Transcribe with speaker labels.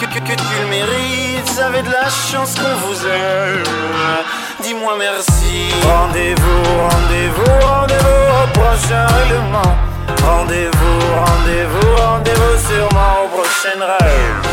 Speaker 1: que, que, que tu le mérites, vous avez de la chance qu'on vous aime. Dis-moi merci. Rendez-vous, rendez-vous, rendez-vous au prochain règlement. Rendez-vous, rendez-vous, rendez-vous sûrement au prochain rêve.